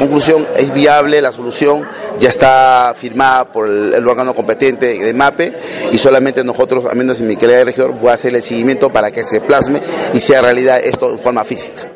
conclusión, es viable la solución, ya está firmada por el, órgano competente de MAPE y solamente nosotros, al menos en mi calidad de regidor, voy a hacer el seguimiento para que se plasme y sea realidad esto en forma física.